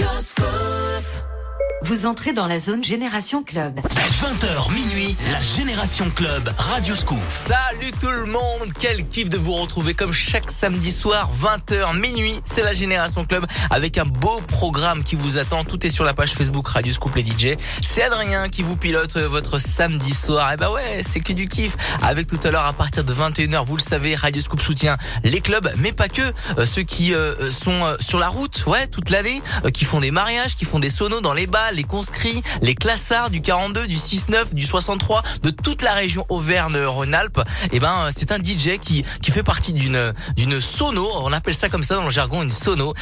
your school. Vous entrez dans la zone Génération Club. 20h minuit, la Génération Club, Radio Scoop. Salut tout le monde, quel kiff de vous retrouver comme chaque samedi soir, 20h minuit, c'est la Génération Club avec un beau programme qui vous attend. Tout est sur la page Facebook Radio Scoop les DJ. C'est Adrien qui vous pilote votre samedi soir. Et bah ouais, c'est que du kiff. Avec tout à l'heure à partir de 21h, vous le savez, Radio Scoop soutient les clubs, mais pas que euh, ceux qui euh, sont euh, sur la route, ouais, toute l'année, qui font des mariages, qui font des sonos dans les bals les conscrits, les classards du 42, du 6-9, du 63, de toute la région Auvergne-Rhône-Alpes. Et eh ben, c'est un DJ qui, qui fait partie d'une, d'une sono. On appelle ça comme ça dans le jargon, une sono.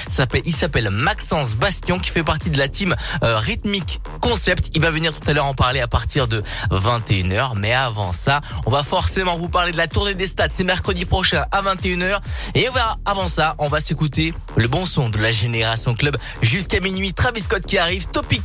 il s'appelle Maxence Bastion, qui fait partie de la team euh, Rhythmic Concept. Il va venir tout à l'heure en parler à partir de 21h. Mais avant ça, on va forcément vous parler de la tournée des stades. C'est mercredi prochain à 21h. Et on va, avant ça, on va s'écouter le bon son de la Génération Club jusqu'à minuit. Travis Scott qui arrive, Topic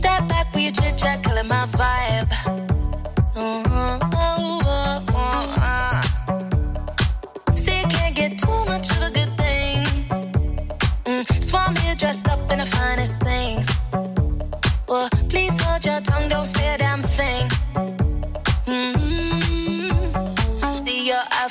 Step back your chit chat, killing my vibe. Mm-hmm. Can't get too much of a good thing. Mm. Me dressed up in the finest things. Well, please hold your tongue, don't say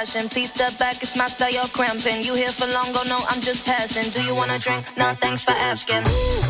Please step back, it's my style, you're cramping. You here for long, go no, I'm just passing. Do you wanna drink? Nah, thanks for asking. Ooh,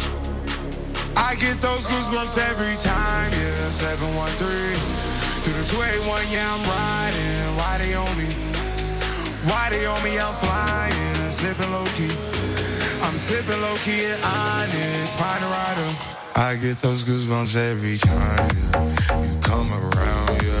I get those goosebumps every time, yeah. 713 through the 281, yeah, I'm riding. Why they on me? Why they on me? I'm flying, sipping low key. I'm sipping low key at Onyx, find a rider. I get those goosebumps every time, yeah. You come around, yeah.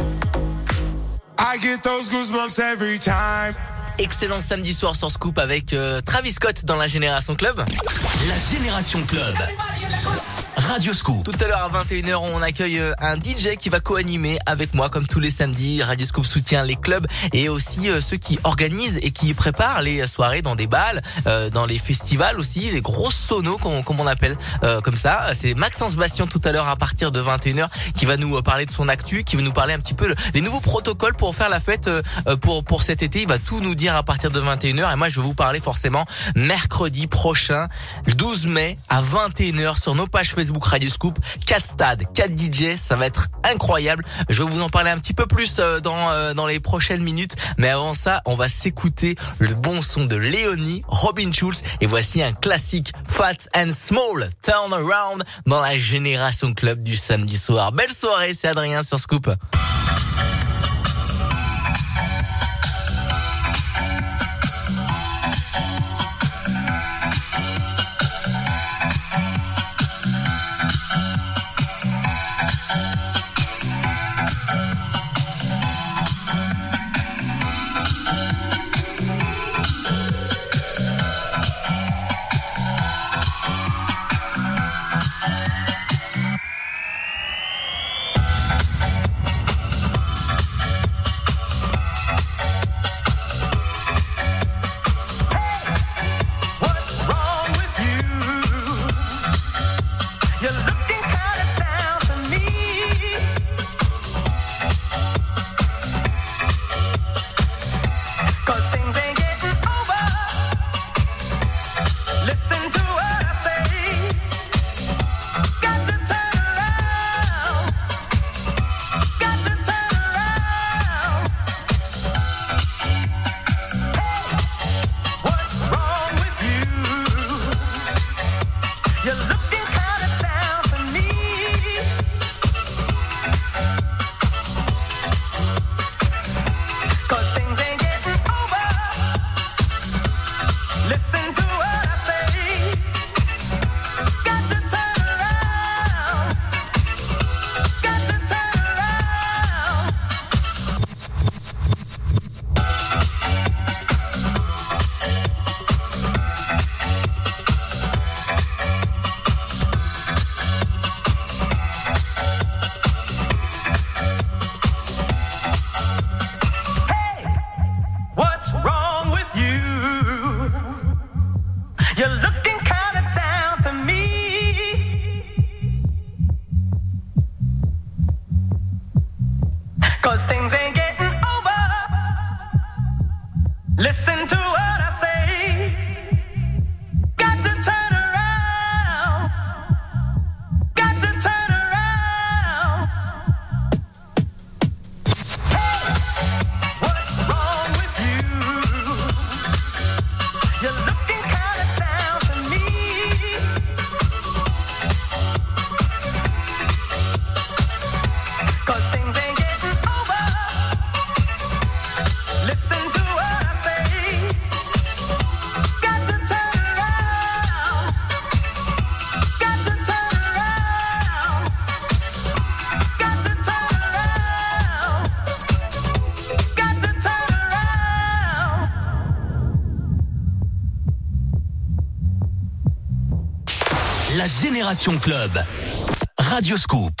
I get those goosebumps every time. Excellent samedi soir sur Scoop avec euh, Travis Scott dans la Génération Club. La Génération Club. Radioscoop. Tout à l'heure à 21h, on accueille euh, un DJ qui va co-animer avec moi comme tous les samedis. Radioscope soutient les clubs et aussi euh, ceux qui organisent et qui préparent les soirées dans des balles, euh, dans les festivals aussi, les grosses sonos comme, on appelle comme ça. C'est Maxence Bastien tout à l'heure à partir de 21h qui va nous parler de son actu, qui va nous parler un petit peu les nouveaux protocoles pour faire la fête pour pour cet été. Il va tout nous dire à partir de 21h et moi je vais vous parler forcément mercredi prochain, le 12 mai à 21h sur nos pages Facebook Radio Scoop. 4 stades, 4 DJ, ça va être incroyable. Je vais vous en parler un petit peu plus euh, dans, euh, dans les prochaines minutes. Mais avant ça, on va s'écouter le bon son de Léonie, Robin Schulz. Et voici un classique Fat and Small, Turn Around dans la Génération Club du samedi soir. Belle soirée, c'est Adrien sur Scoop. Club. Radioscoop. You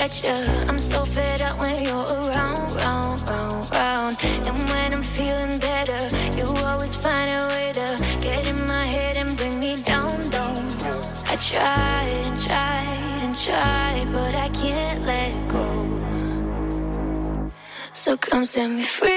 can't you. I'm so fed up when you're around, round, round, round. And when I'm feeling better, you always find a way to get in my head and bring me down, down. I tried and tried and tried, but I can't let go. So come set me free.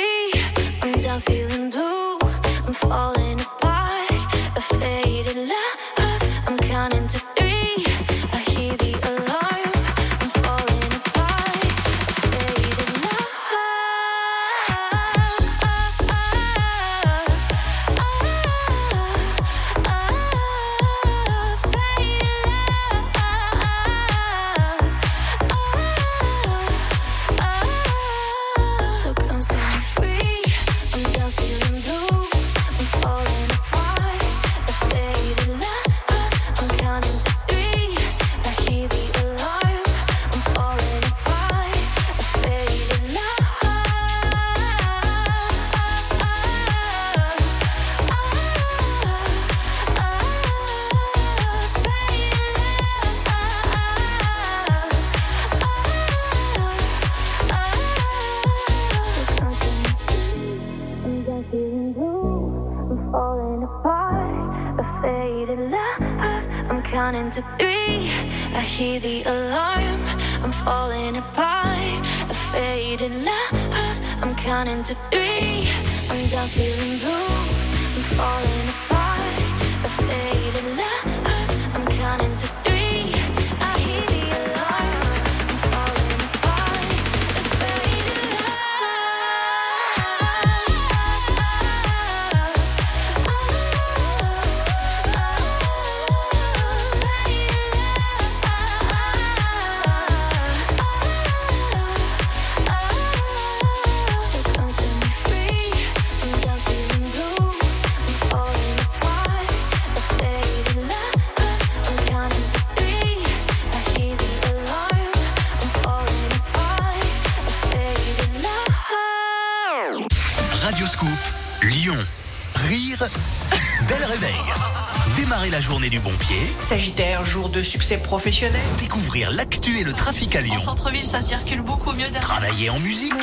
Succès professionnel. découvrir l'actu et le trafic à Lyon. En centre-ville, ça circule beaucoup mieux derrière. Travailler en musique.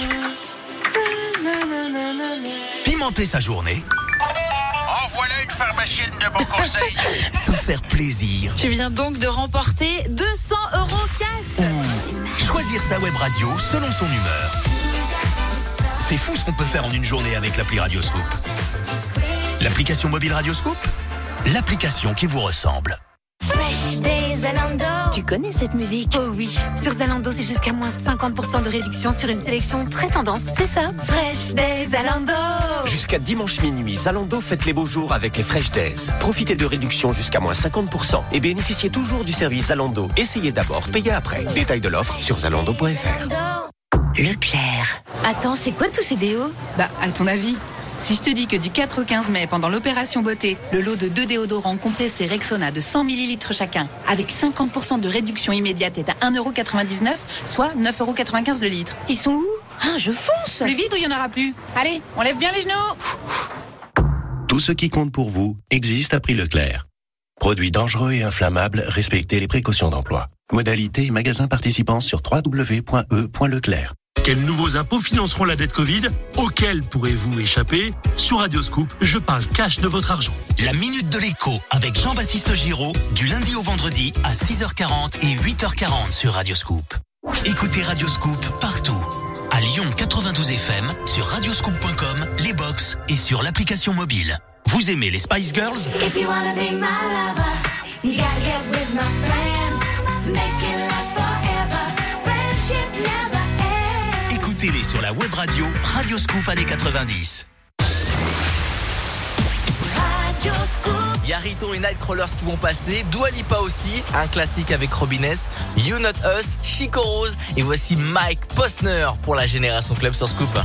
Pimenter sa journée. En voilà une pharmacienne de bon conseil. Se faire plaisir. Tu viens donc de remporter 200 euros cash. Choisir sa web radio selon son humeur. C'est fou ce qu'on peut faire en une journée avec l'appli Radioscoop. L'application mobile Radioscoop L'application qui vous ressemble. Fresh Days Zalando. Tu connais cette musique Oh oui, sur Zalando, c'est jusqu'à moins 50% de réduction sur une sélection très tendance. C'est ça, Fresh Days Zalando. Jusqu'à dimanche minuit, Zalando fête les beaux jours avec les Fresh Days. Profitez de réductions jusqu'à moins 50% et bénéficiez toujours du service Zalando. Essayez d'abord, payez après. Détail de l'offre sur zalando.fr. Leclerc. Attends, c'est quoi tous ces déos? Bah, à ton avis si je te dis que du 4 au 15 mai, pendant l'opération beauté, le lot de deux déodorants compressés Rexona de 100 ml chacun, avec 50% de réduction immédiate est à 1,99€, soit 9,95€ le litre. Ils sont où? Ah, je fonce Plus vite ou il y en aura plus? Allez, on lève bien les genoux Tout ce qui compte pour vous existe à prix Leclerc. Produits dangereux et inflammables, respectez les précautions d'emploi. Modalité et magasins participants sur www.e.leclerc. Quels nouveaux impôts financeront la dette Covid Auxquels pourrez-vous échapper Sur Radioscoop, je parle cash de votre argent. La Minute de l'écho avec Jean-Baptiste Giraud du lundi au vendredi à 6h40 et 8h40 sur Radioscoop. Écoutez Radioscoop partout. À Lyon 92 FM, sur radioscoop.com, les box et sur l'application mobile. Vous aimez les Spice Girls If you wanna be my lover, you gotta get with my friends. Make it sur la web radio Radioscoop années 90. Radio Scoop. Yarito et Nightcrawlers qui vont passer, Dua Lipa aussi, un classique avec Robin S, You Not Us, Chico Rose et voici Mike Postner pour la Génération Club sur Scoop.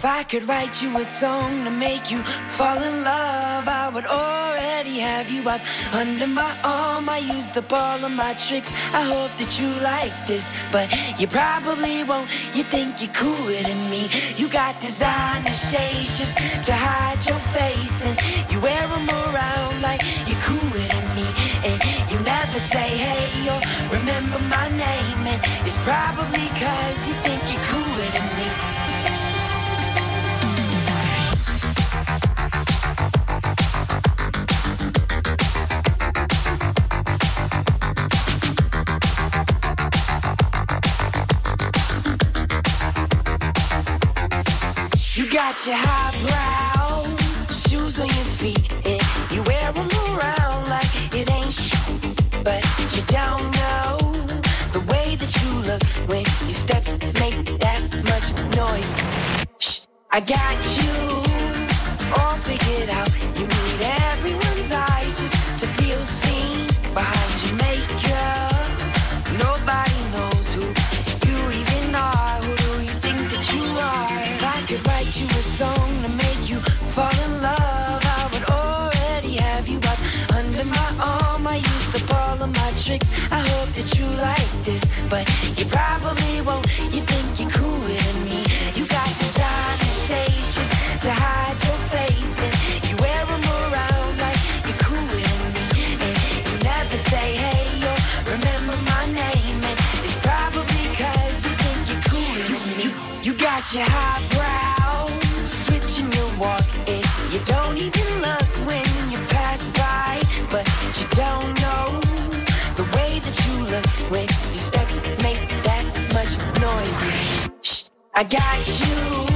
If I could write you a song to make you fall in love, I would already have you up under my arm. I used up all of my tricks. I hope that you like this, but you probably won't. You think you're cooler than me. You got designer shades just to hide your face, and you wear them around like you're cooler than me. And you never say hey or remember my name, and it's probably cause you think you're got your highbrow shoes on your feet, and you wear them around like it ain't sh- But you don't know the way that you look when your steps make that much noise. Shh, I got you tricks. I hope that you like this, but you probably won't. You think you're cooler than me. You got designer shades just to hide your face, and you wear them around like you're cooler than me. And you never say hey or remember my name, and it's probably cause you think you're cooler than me. You got your highbrow I got you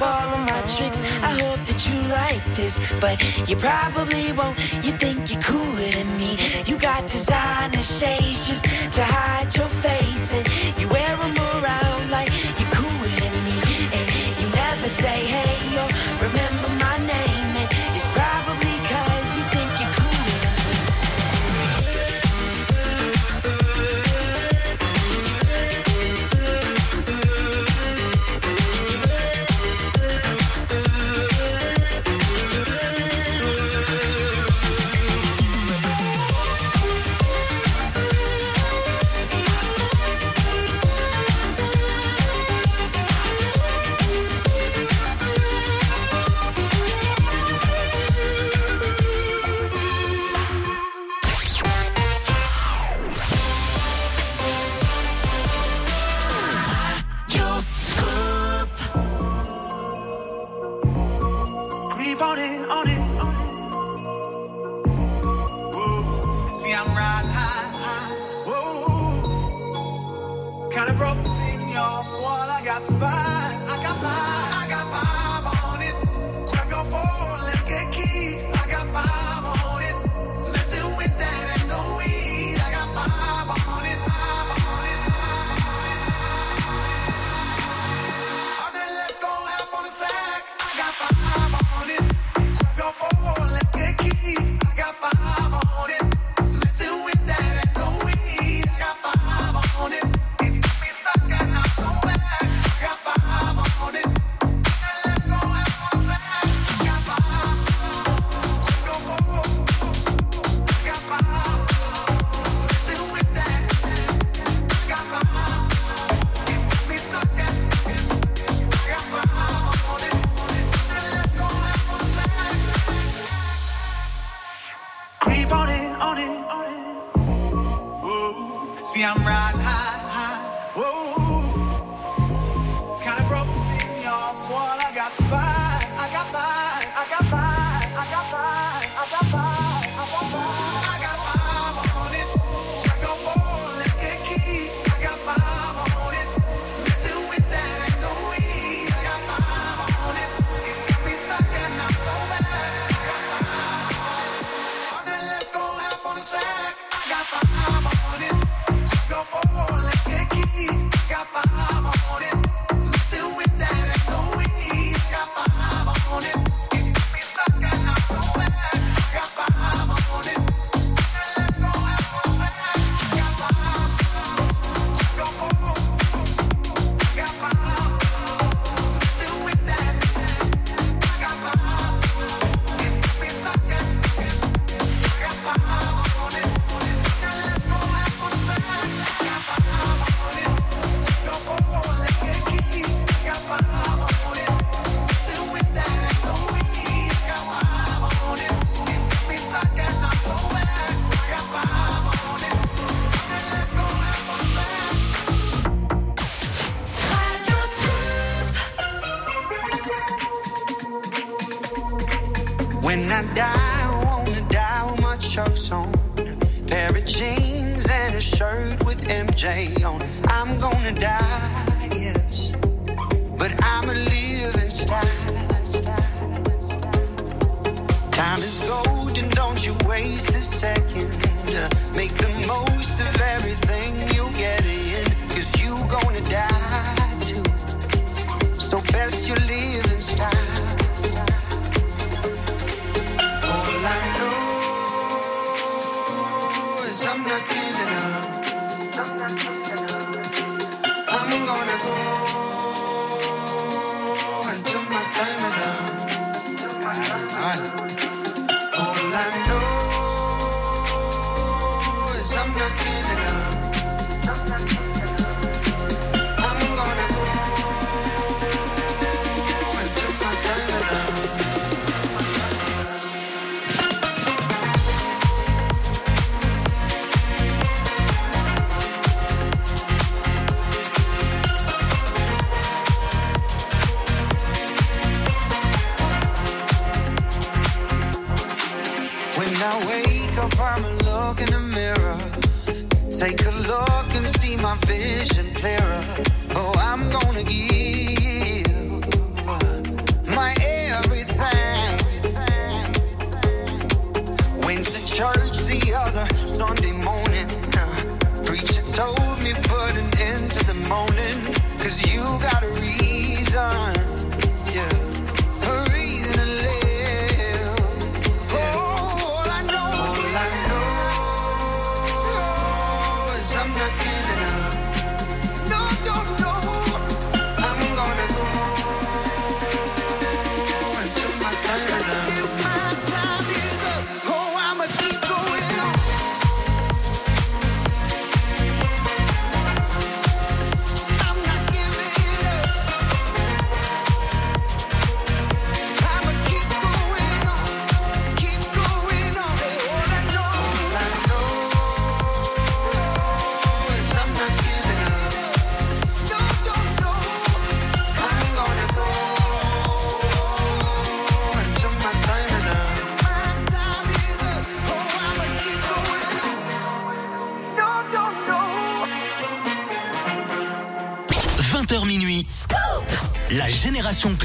up all of my tricks. I hope that you like this, but you probably won't. You think you're cooler than me. You got designer shades just to hide your face, and you wear them around like you're cooler than me. And you never say hey See, I'm riding high, high. Whoa.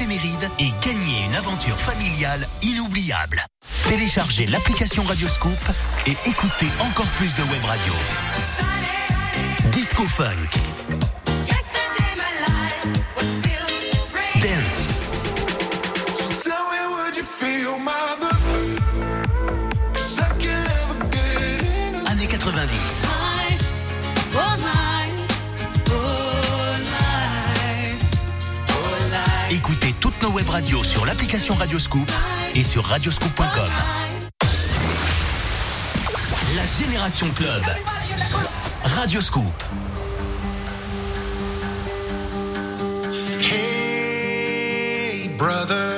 Et gagnez une aventure familiale inoubliable. Téléchargez l'application Radioscoop et écoutez encore plus de web radio. Disco Funk. Radioscoop et sur radioscoop.com. La Génération Club. Radioscoop. Hey, brother,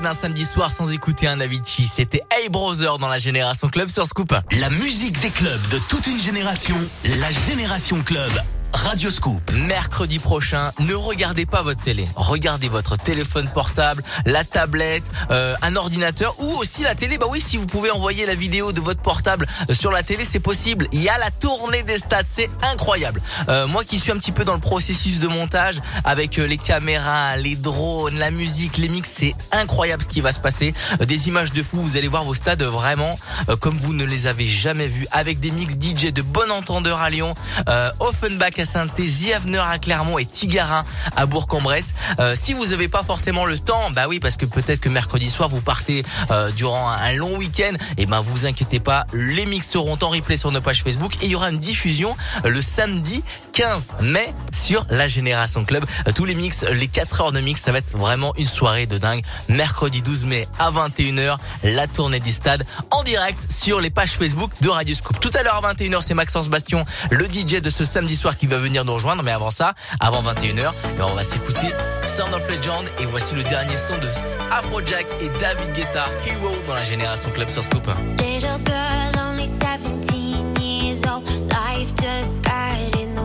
passer d'un samedi soir sans écouter un Avicii. C'était Hey Brother dans la Génération Club sur Scoop. La musique des clubs de toute une génération. La Génération Club. Radioscoop. Mercredi prochain, ne regardez pas votre télé. Regardez votre téléphone portable, la tablette, euh, un ordinateur ou aussi la télé. Bah oui, si vous pouvez envoyer la vidéo de votre portable sur la télé, c'est possible. Il y a la tournée des stades, c'est incroyable. Euh, moi qui suis un petit peu dans le processus de montage avec euh, les caméras, les drones, la musique, les mix, c'est incroyable ce qui va se passer. Euh, Des images de fou, vous allez voir vos stades vraiment euh, comme vous ne les avez jamais vus avec des mix DJ de bon entendeur à Lyon, euh, Offenbach à saint Ziaveneur à Clermont et Tigarin à Bourg-en-Bresse. Euh, si vous n'avez pas forcément le temps, bah oui, parce que peut-être que mercredi soir vous partez euh, durant un, long week-end, et ben vous inquiétez pas, les mix seront en replay sur nos pages Facebook et il y aura une diffusion euh, le samedi 15 mai sur la Génération Club. Euh, tous les mix, les 4 heures de mix, ça va être vraiment une soirée de dingue. Mercredi 12 mai à 21h, la tournée du stade en direct sur les pages Facebook de Radio Scoop. Tout à l'heure à 21h, c'est Maxence Bastion, le DJ de ce samedi soir qui va venir nous rejoindre. Mais avant ça, avant 21h, eh ben, on va s'écouter Sound of Legend et voici le dernier son de Afrojack et David Guetta, Hero dans la Génération Club sur Scoop. Little girl, only 17 years old. Life just got in the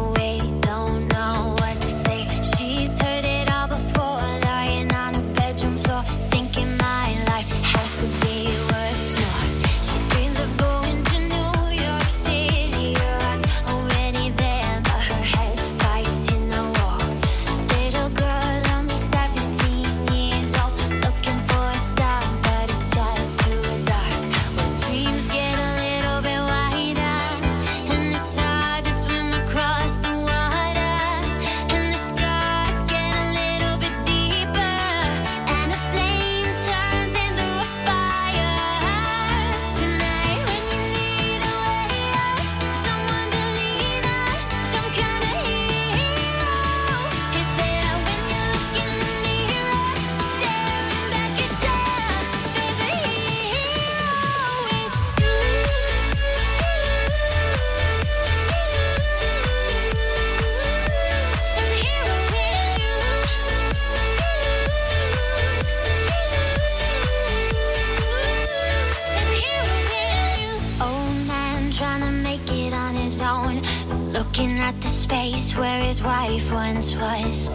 where his wife once was.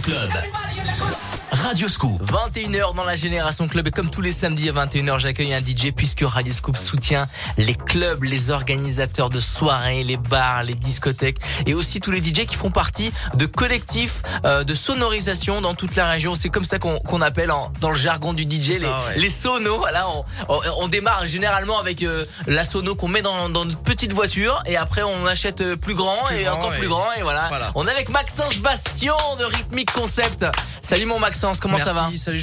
Club. Radio Scoop. 21h dans la Génération Club et comme tous les samedis à 21h, j'accueille un DJ puisque Radio Scoop soutient les clubs, les organisateurs de soirées, les bars, les discothèques et aussi tous les DJ qui font partie de collectifs euh, de sonorisation dans toute la région. C'est comme ça qu'on qu'on appelle en- dans le jargon du DJ les, ouais. les sonos. Voilà, on, on- on démarre généralement avec euh, la sono qu'on met dans, dans notre petite voiture et après on achète euh, plus grand Plus et grand encore et- plus grand et voilà. voilà. On est avec Maxence Bastion de Rhythmic Concept. Salut mon Maxence, comment ça va? Merci, Salut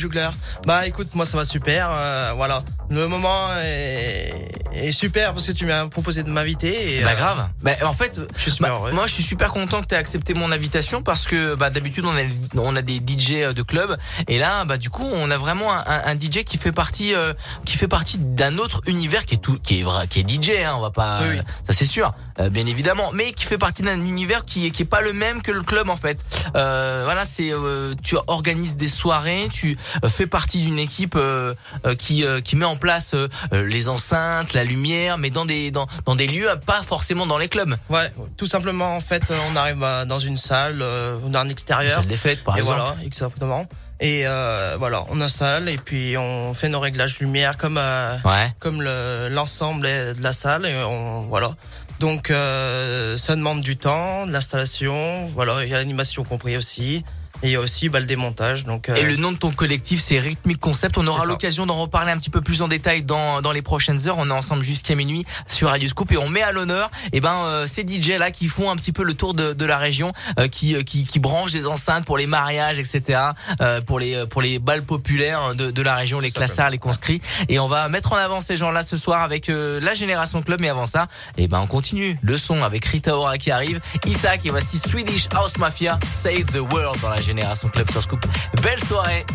Bah écoute, moi ça va super. euh, voilà, le moment est, est super parce que tu m'as proposé de m'inviter. et, Bah euh, grave. Bah en fait, je suis super bah, moi je suis super content que tu aies accepté mon invitation parce que bah d'habitude on a on a des DJ de club et là bah du coup on a vraiment un, un- un DJ qui fait partie euh, qui fait partie d'un autre univers qui est tout qui est vrai qui est DJ hein, on va pas oui. ça c'est sûr euh, bien évidemment mais qui fait partie d'un univers qui est qui est pas le même que le club en fait. Euh, voilà, c'est euh, tu organises des soirées, tu euh, fais partie d'une équipe euh, qui euh, qui met en place les enceintes, la lumière mais dans des dans dans des lieux pas forcément dans les clubs. Ouais, tout simplement en fait, on arrive euh, dans une salle euh, ou dans un extérieur. Salle des fêtes, par et exemple. voilà, exactement. Et euh, voilà, on installe et puis on fait nos réglages lumière comme euh, Ouais. comme le- l'ensemble de la salle et on voilà. Donc euh, ça demande du temps, de l'installation, voilà, il y a l'animation compris aussi. Et il y a aussi bah, le démontage. Donc, euh, Et le nom de ton collectif, c'est Rhythmic Concept. On aura l'occasion d'en reparler un petit peu plus en détail dans, dans les prochaines heures. On est ensemble jusqu'à minuit sur Radio Scoop et on met à l'honneur eh ben euh, ces DJ là qui font un petit peu le tour de, de la région, euh, qui, euh, qui qui branchent des enceintes pour les mariages, etc. euh, pour les pour les balles populaires de, de la région, les classards, les conscrits. Et on va mettre en avant ces gens-là ce soir avec euh, la Génération Club. Mais avant ça, eh ben on continue le son avec Rita Ora qui arrive, Itak et voici Swedish House Mafia, Save the World dans la Génération Club sur Scoop. Belle soirée.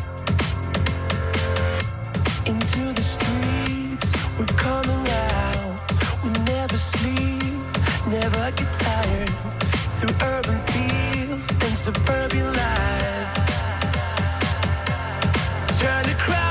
Into the streets, we're coming out. We never sleep, never get tired. Through urban fields and suburban life. Turn the crowd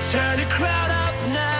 Turn the crowd up now,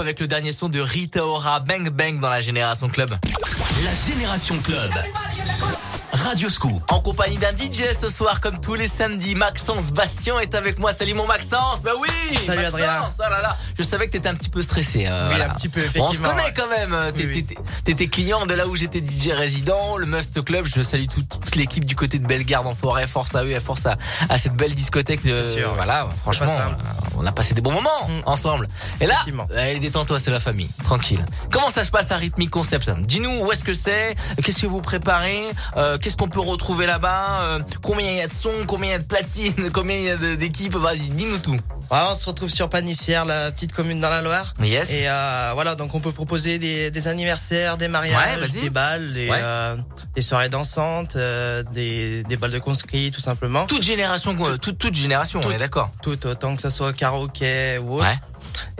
Avec le dernier son de Rita Ora, Bang Bang dans la Génération Club. La Génération Club. Radio Scoop. En compagnie d'un DJ ce soir, comme tous les samedis, Maxence Bastien est avec moi. Salut mon Maxence. Bah oui. Salut, Maxence. Adrien. Oh là là. Je savais que t'étais un petit peu stressé. euh, Oui, voilà. un petit peu, On se effectivement, connaît quand même. T'es- Oui, oui. T'étais client de là où j'étais DJ résident, le Must Club. Je salue toute, toute l'équipe du côté de Bellegarde en forêt. Force à eux et force à, à cette belle discothèque. De, sûr, ouais. Voilà, franchement, euh, on a passé des bons moments Mm. ensemble. Et là, Effectivement. allez, détends-toi, c'est la famille. Tranquille. Comment ça se passe à Rhythmic Concept Dis-nous où est-ce que c'est? Qu'est-ce que vous préparez? Euh, Qu'est-ce qu'on peut retrouver là-bas? Euh, Combien il y a de sons? Combien il y a de platines? Combien il y a d'équipes? Vas-y, dis-nous tout. Voilà, on se retrouve sur Panissière, la petite commune dans la Loire. Yes. Et euh, voilà, donc on peut proposer des, des anniversaires, des Ouais, mariages, des balles, des, Ouais. euh, des soirées dansantes, euh, des, des balles de conscrits, tout simplement. Toute génération, quoi, toute, toute génération, on est d'accord. Tout, autant que ça soit karaoké ou autre. Ouais.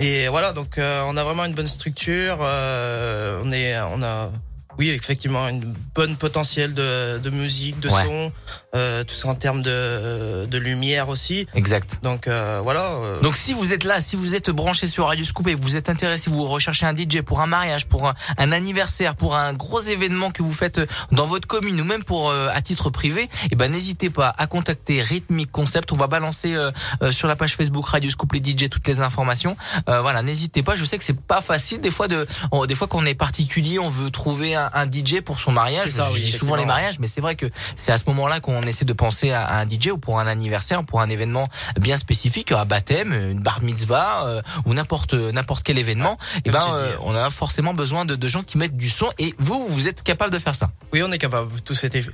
Et voilà, donc euh, on a vraiment une bonne structure. euh, on est, on a, oui, effectivement, une bonne potentiel de, de musique, de Ouais. son, euh, tout ça en termes de, de lumière aussi. Exact. Donc euh, voilà. euh, Donc si vous êtes là, si vous êtes branché sur Radio Scoop et vous êtes intéressé, vous recherchez un DJ pour un mariage, pour un, un anniversaire, pour un gros événement que vous faites dans votre commune ou même pour euh, à titre privé, eh ben n'hésitez pas à contacter Rhythmic Concept. On va balancer euh, euh, sur la page Facebook Radio Scoop les DJ toutes les informations. Euh, voilà, n'hésitez pas. Je sais que c'est pas facile des fois de, on- des fois quand on est particulier, on veut trouver un, un DJ pour son mariage. Ça, Je oui, dis souvent les mariages, mais c'est vrai que c'est à ce moment-là qu'on essaie de penser à, à un DJ ou pour un anniversaire, pour un événement bien spécifique, un baptême, une bar mitzvah euh, ou n'importe n'importe quel événement. Et ben, dis. euh, on a forcément besoin de, de gens qui mettent du son. Et vous, vous êtes capable de faire ça. oui, on est capable. Tout fait.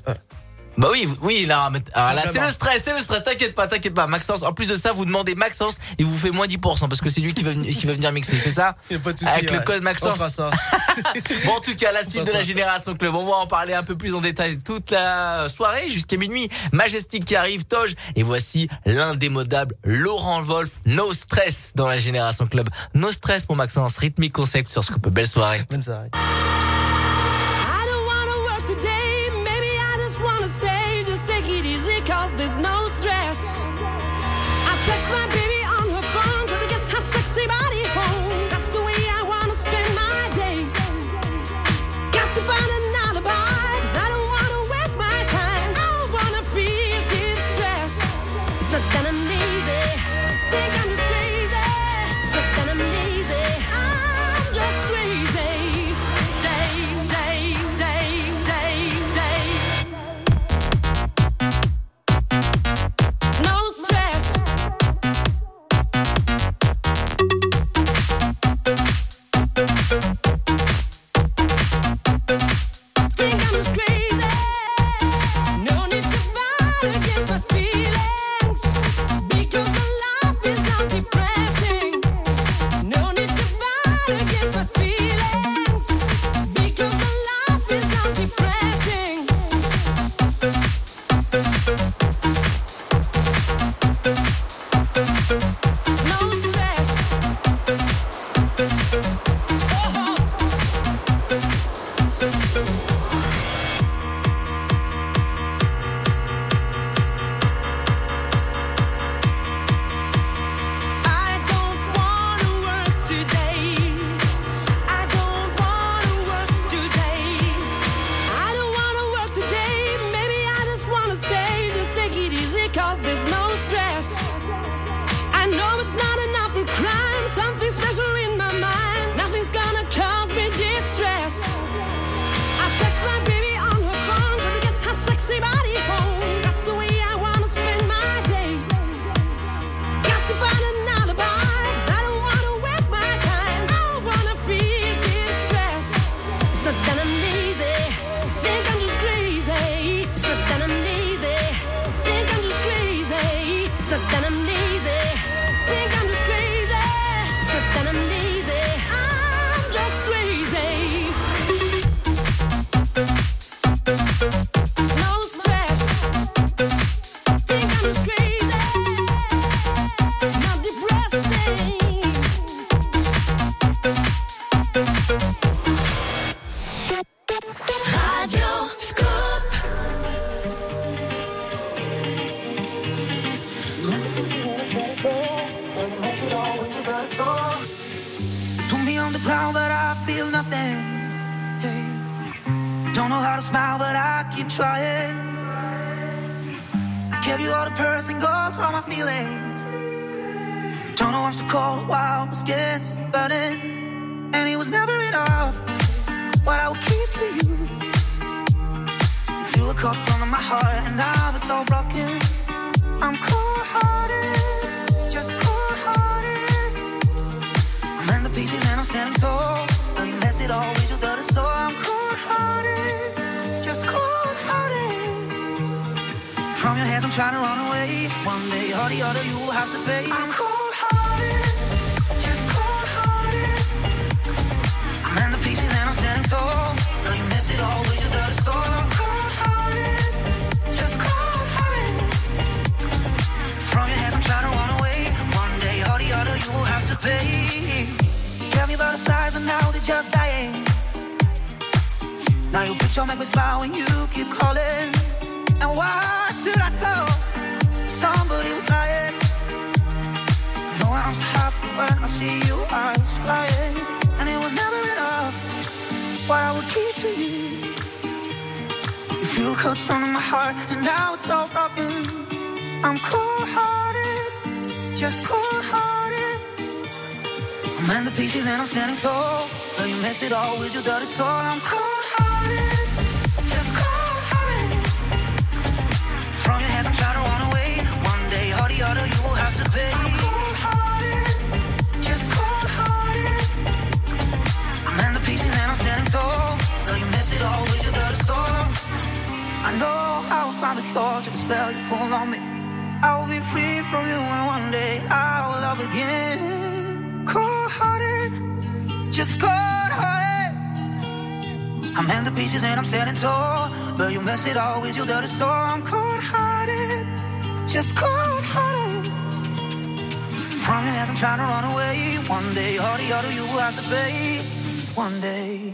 Bah oui, oui, là, ah, là, c'est le stress, c'est le stress. T'inquiète pas, t'inquiète pas. Maxence, en plus de ça, vous demandez Maxence, il vous fait moins 10% parce que c'est lui qui va, venir- qui va venir mixer, c'est ça y a pas de souci, Avec le code On Maxence. fera ça. Bon, en tout cas, la suite de la ça. Génération Club, on va en parler un peu plus en détail toute la soirée jusqu'à minuit. Majestic qui arrive, Toge. Et voici l'indémodable Laurent Wolf, No Stress dans la Génération Club. No Stress pour Maxence, rythmique concept sur Scoop. Belle soirée. Bonne soirée. so I'm cold hearted, just cold hearted. From your hands, I'm trying to run away. One day, all the other, you will have to pay. One day.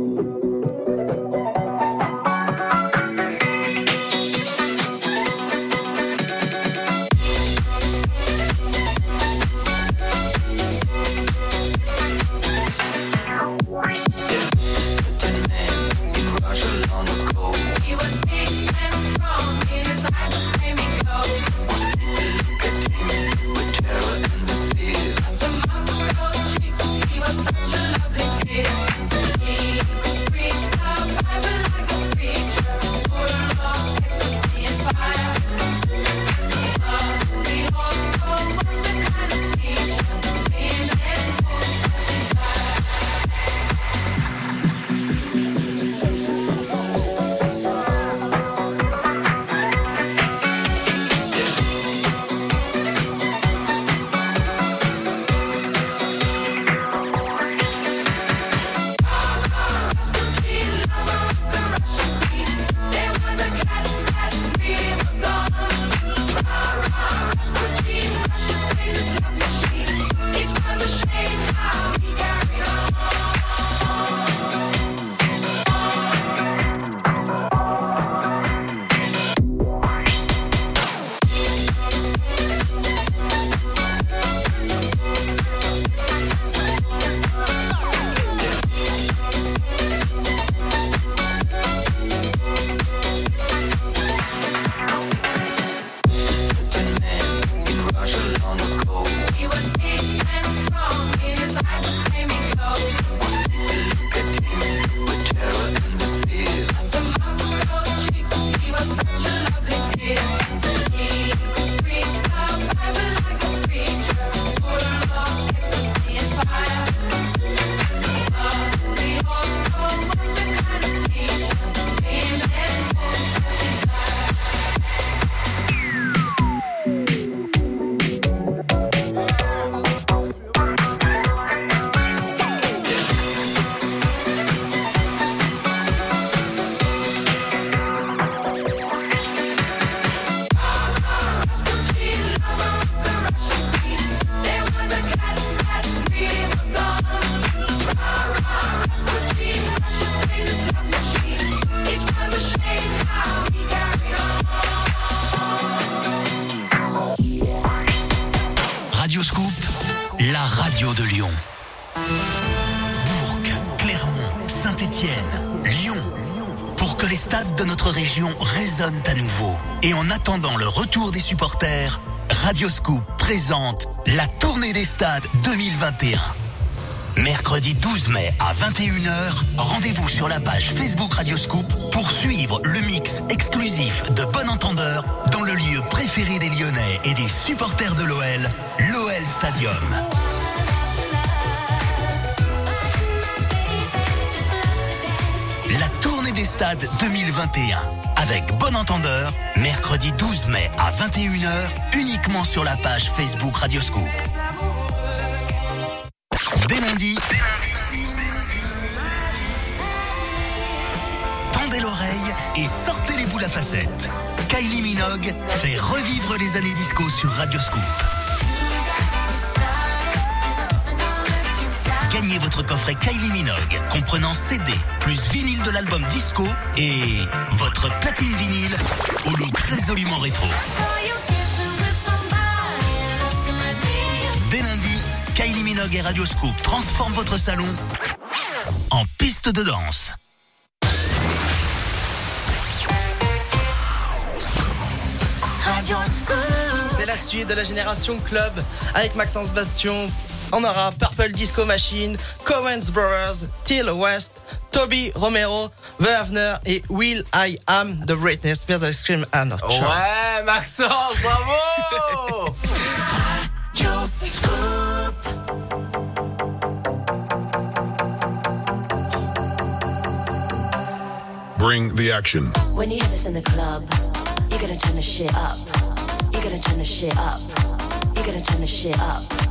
Et en attendant le retour des supporters, Radioscoop présente la tournée des stades 2021. Mercredi 12 mai à 21h, rendez-vous sur la page Facebook Radioscoop pour suivre le mix exclusif de Bon Entendeur dans le lieu préféré des Lyonnais et des supporters de l'OL, l'OL Stadium. La tournée des stades 2021 avec Bon Entendeur, mercredi 12 mai à 21h, uniquement sur la page Facebook Radioscoop. Dès lundi, tendez l'oreille et sortez les boules à facettes. Kylie Minogue fait revivre les années disco sur Radioscoop. Votre coffret Kylie Minogue, comprenant CD, plus vinyle de l'album disco et votre platine vinyle au look résolument rétro. Dès lundi, Kylie Minogue et Radioscoop transforment votre salon en piste de danse. C'est la suite de la génération club avec Maxence Bastion. On aura Purple Disco Machine, Coens Brothers, Till West, Toby Romero, Werner et Will I Am de Britney Spears avec Scream and Ouais, Maxence, bravo Bring the action. When you hear this in the club, you gotta turn the shit up. You gotta turn the shit up. You gotta turn the shit up.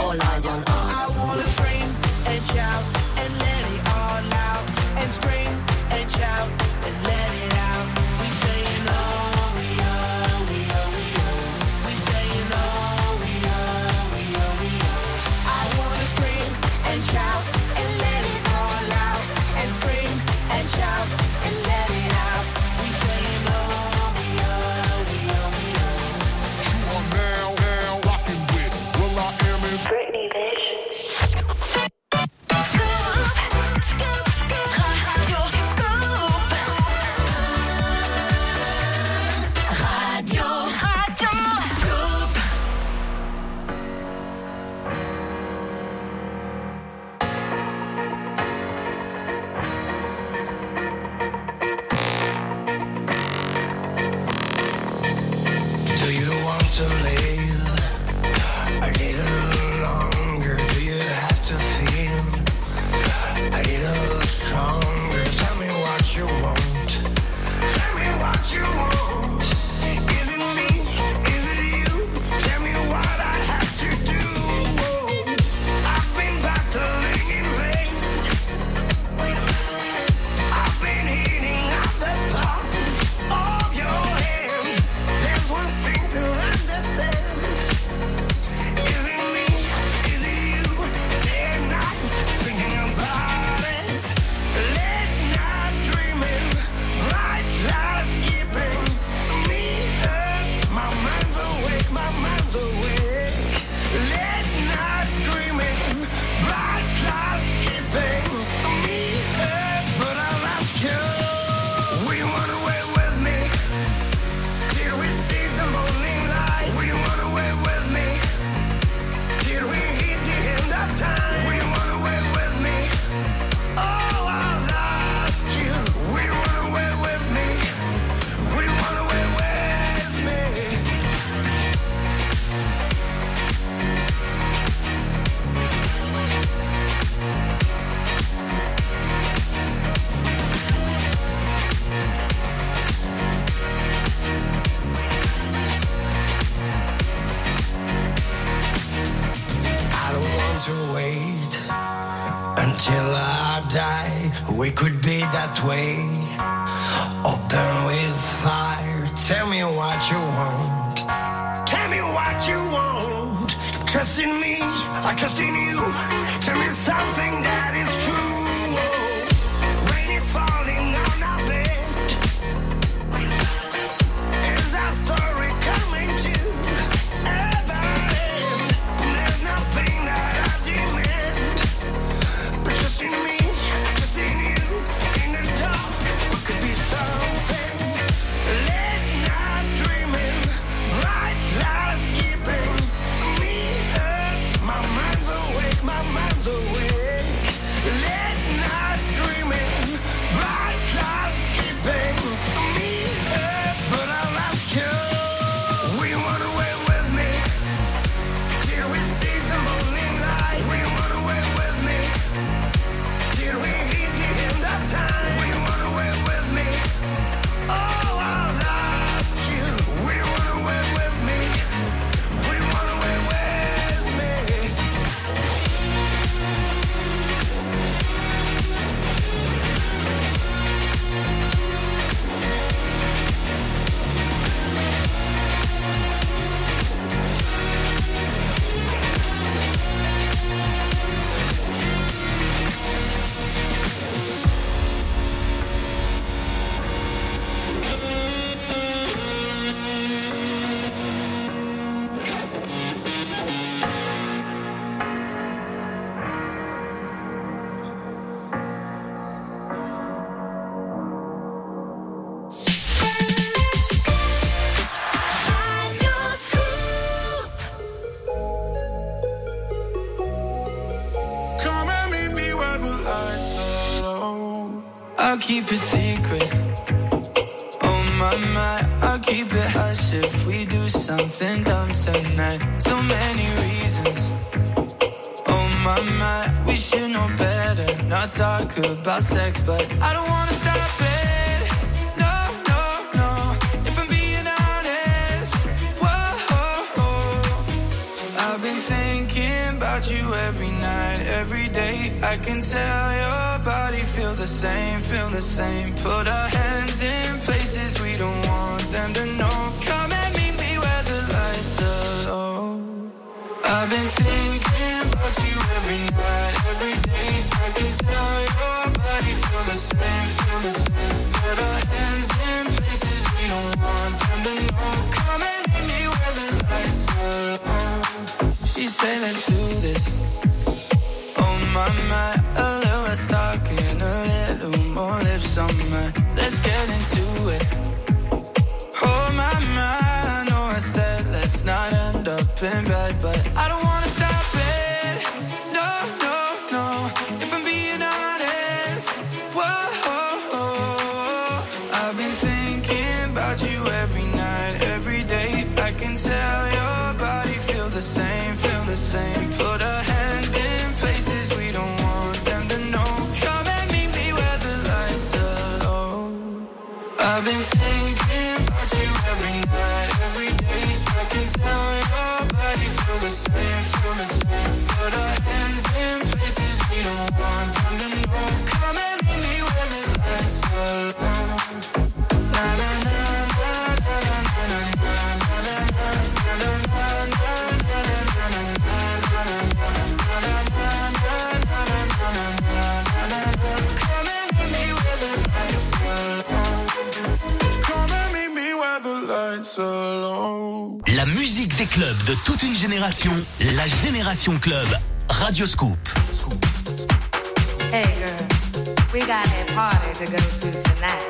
All eyes on us. I wanna scream and shout and let it all out. And scream and shout and let it and dumb tonight. So many reasons. Oh my my, we should know better. Not talk about sex, but I don't wanna stop it. No, no, no. If I'm being honest, whoa. I've been thinking about you every night, every day. I can tell your body feel the same, feel the same. Put our hands in places we don't want them to know. Passion Club, Radio Scoop. Hey girl, we got a party to go to tonight.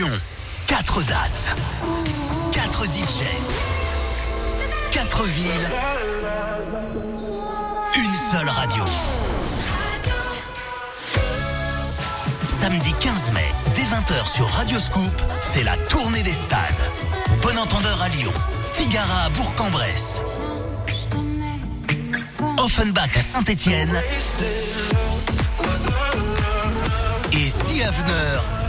Lyon. Quatre dates. Quatre DJ. Quatre villes. Une seule radio. Samedi 15 mai, dès 20h sur Radio Scoop, c'est la tournée des stades. Bon entendeur à Lyon, Tigara à Bourg-en-Bresse, Offenbach à Saint-Étienne et Sea Havener à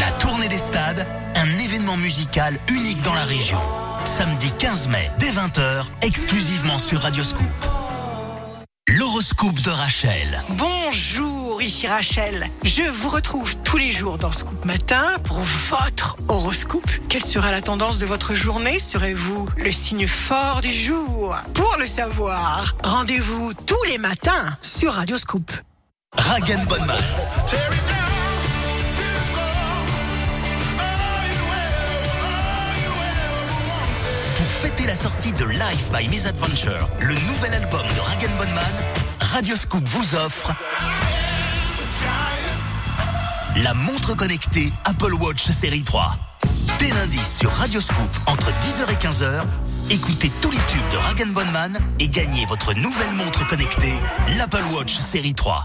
La tournée des stades, un événement musical unique dans la région. Samedi 15 mai, dès 20h, exclusivement sur Radio Scoop. L'horoscope de Rachel. Bonjour, ici Rachel. Je vous retrouve tous les jours dans Scoop Matin pour votre horoscope. Quelle sera la tendance de votre journée? Serez-vous le signe fort du jour? Pour le savoir, rendez-vous tous les matins sur Radio Scoop. Ragan Bonman. Pour fêter la sortie de Live by Misadventure, le nouvel album de Ragan Bonman, Radio Scoop vous offre la montre connectée Apple Watch série 3. Dès lundi sur Radio Scoop entre 10h et 15h, écoutez tous les tubes de Ragan Bonman et gagnez votre nouvelle montre connectée, l'Apple Watch série 3.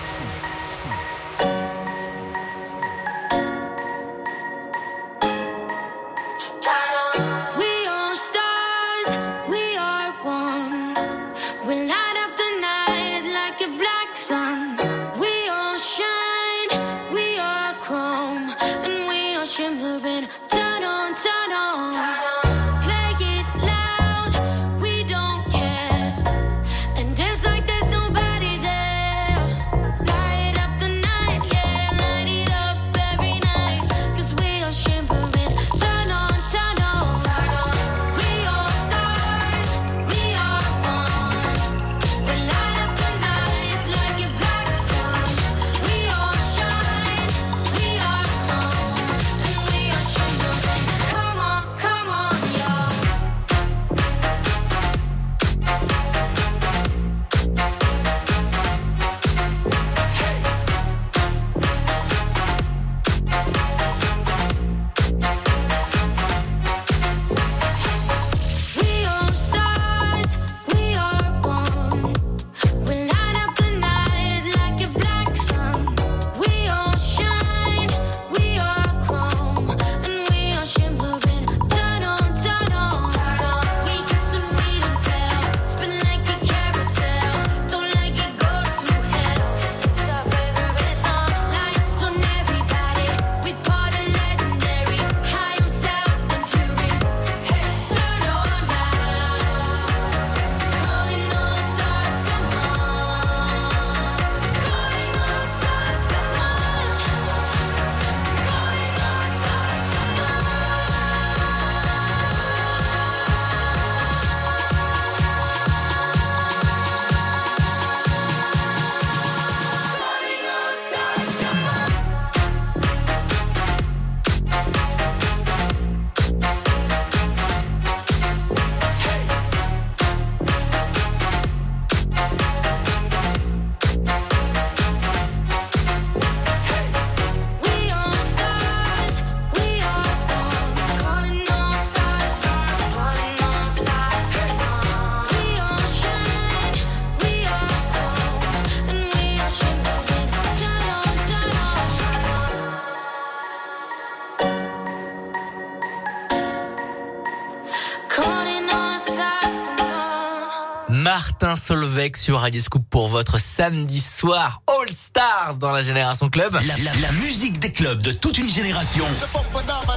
Sur Radio Scoop pour votre samedi soir All Stars dans la Génération Club. La, la- la musique des clubs de toute une génération.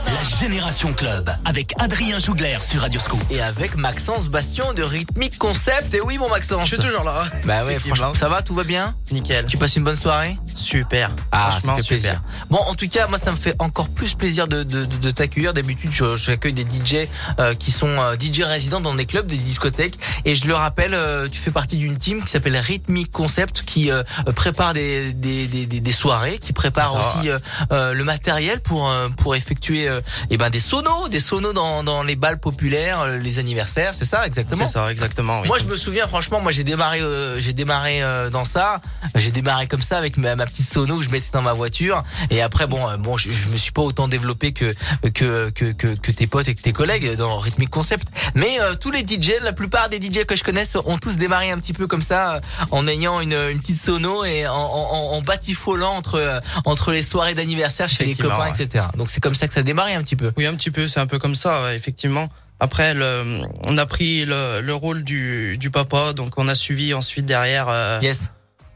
La Génération Club avec Adrien Jougler sur Radio Scoop. Et avec Maxence Bastion de Rhythmic Concept. Et oui, mon Maxence. Je suis toujours là. Bah ouais, franchement, ça va, tout va bien? Nickel. Tu passes une bonne soirée? Super. Ah, ça Franchement, fait super. plaisir. Bon, en tout cas, moi, ça me fait encore plus plaisir de, de, de, de t'accueillir. D'habitude, je- j'accueille des DJ euh, qui sont euh, DJ résidents dans des clubs, des discothèques. Et je le rappelle, euh, tu fais partie d'une team qui s'appelle Rhythmic Concept, qui euh, prépare des, des, des, des- des soirées, qui prépare C'est ça. aussi euh, euh, le matériel pour euh, pour effectuer euh, eh ben des sonos, des sonos dans, dans les balles populaires, les anniversaires, c'est ça exactement? C'est ça, exactement. Oui. Moi, je me souviens, franchement, moi, j'ai démarré, euh, j'ai démarré euh, dans ça. J'ai démarré comme ça avec ma, ma petite sono que je mettais dans ma voiture. Et après, bon, euh, bon, je, je me suis pas autant développé que que que que, que tes potes et que tes collègues dans Rhythmic Concept. Mais euh, tous les DJ, la plupart des DJ que je connaisse, ont tous démarré un petit peu comme ça, en ayant une, une petite sono et en, en, en batifolant entre entre les soirées d'anniversaire chez les copains, ouais. etc. Donc c'est comme ça que ça a démarré un petit peu. Oui, un petit peu, c'est un peu comme ça, ouais, effectivement. Après, le, on a pris le, le rôle du, du papa, donc on a suivi ensuite derrière euh, Yes.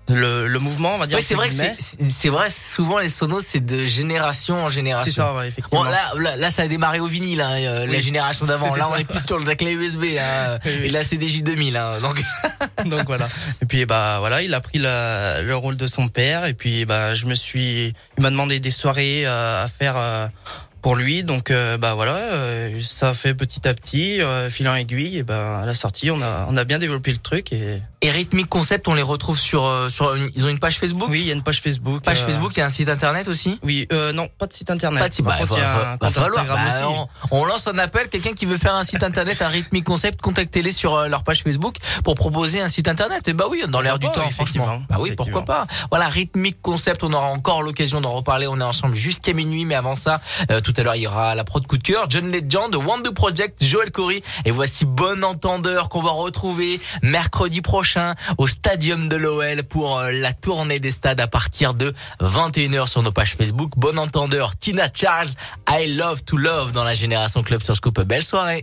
Le, le mouvement, on va dire. Oui, c'est vrai que c'est- vrai. Souvent, les sonos, c'est de génération en génération. C'est ça, ouais, effectivement. Bon, là, là, là, ça a démarré au vinyle, hein, euh, la Oui. génération d'avant. Là, on est plus sur la clé USB hein, Oui, oui. et la CDJ 2000. Hein, donc, donc voilà. Et puis bah voilà, il a pris la- le rôle de son père et puis bah je me suis, il m'a demandé des soirées euh, à faire euh, pour lui, donc euh, bah voilà, euh, ça fait petit à petit, euh, fil en aiguille, et bah à la sortie on a on a bien développé le truc et et Rhythmic Concept, on les retrouve sur euh, sur une- ils ont une page Facebook? oui il y a une page Facebook. Page euh, Facebook, il y a un site internet aussi? Oui, euh, non, pas de site internet. Pas de site- Par bah, contre, il y a un va compte falloir. Instagram Bah, aussi. on, on lance un appel, quelqu'un qui veut faire un site internet à Rhythmic Concept, contactez-les sur euh, leur page Facebook pour proposer un site internet. Et bah oui, dans l'air du temps, franchement. effectivement. Bah oui, pourquoi pas. Voilà, Rhythmic Concept, on aura encore l'occasion d'en reparler. On est ensemble jusqu'à minuit, mais avant ça, euh, tout à l'heure, il y aura la prod coup de cœur, John Legend, Wonder Project, Joel Corey. Et voici Bon Entendeur qu'on va retrouver mercredi prochain au Stadium de l'OL pour euh, la tournée des stades à partir de 21h sur nos pages Facebook. Bon Entendeur, Tina Charles, I Love to Love dans la Génération Club sur Scoop. Belle soirée.